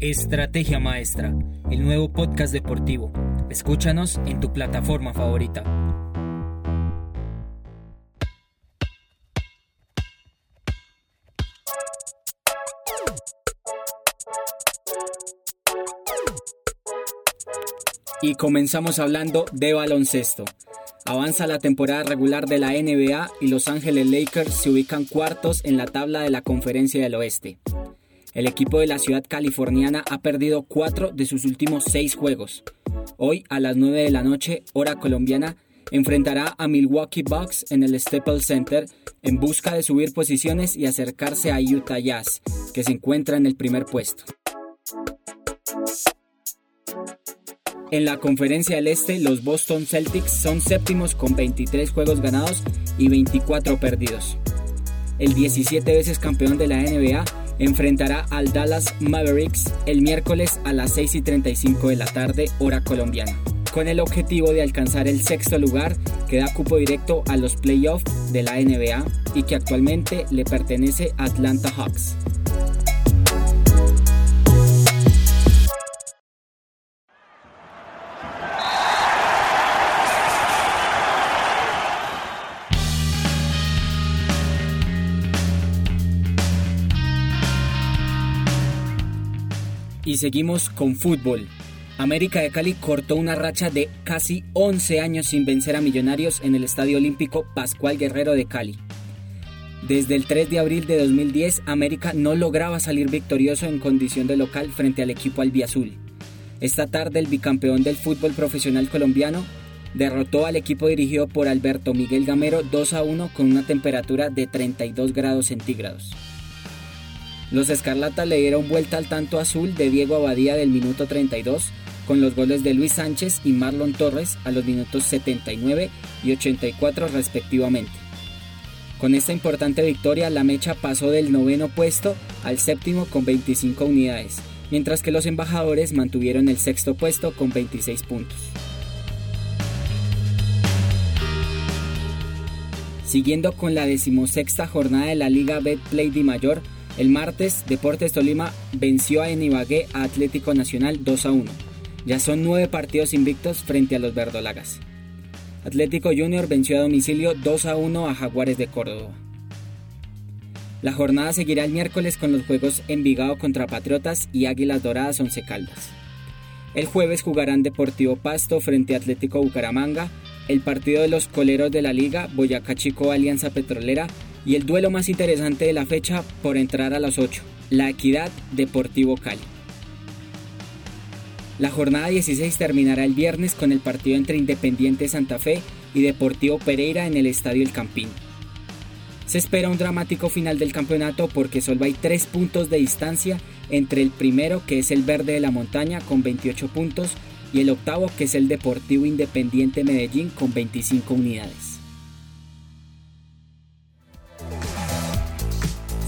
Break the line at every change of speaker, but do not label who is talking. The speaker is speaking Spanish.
Estrategia Maestra, el nuevo podcast deportivo. Escúchanos en tu plataforma favorita. Y comenzamos hablando de baloncesto. Avanza la temporada regular de la NBA y Los Ángeles Lakers se ubican cuartos en la tabla de la Conferencia del Oeste. El equipo de la ciudad californiana ha perdido cuatro de sus últimos seis juegos. Hoy a las 9 de la noche, hora colombiana, enfrentará a Milwaukee Bucks en el Staples Center en busca de subir posiciones y acercarse a Utah Jazz, que se encuentra en el primer puesto. En la conferencia del Este, los Boston Celtics son séptimos con 23 juegos ganados y 24 perdidos. El 17 veces campeón de la NBA enfrentará al Dallas Mavericks el miércoles a las 6 y 35 de la tarde, hora colombiana, con el objetivo de alcanzar el sexto lugar que da cupo directo a los playoffs de la NBA y que actualmente le pertenece a Atlanta Hawks. Y seguimos con fútbol. América de Cali cortó una racha de casi 11 años sin vencer a Millonarios en el Estadio Olímpico Pascual Guerrero de Cali. Desde el 3 de abril de 2010, América no lograba salir victorioso en condición de local frente al equipo albiazul. Esta tarde, el bicampeón del fútbol profesional colombiano derrotó al equipo dirigido por Alberto Miguel Gamero 2 a 1 con una temperatura de 32 grados centígrados. Los Escarlatas le dieron vuelta al tanto azul de Diego Abadía del minuto 32 con los goles de Luis Sánchez y Marlon Torres a los minutos 79 y 84 respectivamente. Con esta importante victoria, la mecha pasó del noveno puesto al séptimo con 25 unidades, mientras que los embajadores mantuvieron el sexto puesto con 26 puntos. Siguiendo con la decimosexta jornada de la Liga Betplay Di Mayor, el martes, Deportes Tolima venció a Enibagué a Atlético Nacional 2 a 1. Ya son nueve partidos invictos frente a los verdolagas. Atlético Junior venció a domicilio 2 a 1 a Jaguares de Córdoba. La jornada seguirá el miércoles con los juegos Envigado contra Patriotas y Águilas Doradas Once Caldas. El jueves jugarán Deportivo Pasto frente a Atlético Bucaramanga, el partido de los coleros de la liga Boyacá Chico Alianza Petrolera y el duelo más interesante de la fecha por entrar a las 8, la Equidad Deportivo Cali. La jornada 16 terminará el viernes con el partido entre Independiente Santa Fe y Deportivo Pereira en el Estadio El Campín. Se espera un dramático final del campeonato porque solo hay 3 puntos de distancia entre el primero que es el Verde de la Montaña con 28 puntos y el octavo que es el Deportivo Independiente Medellín con 25 unidades.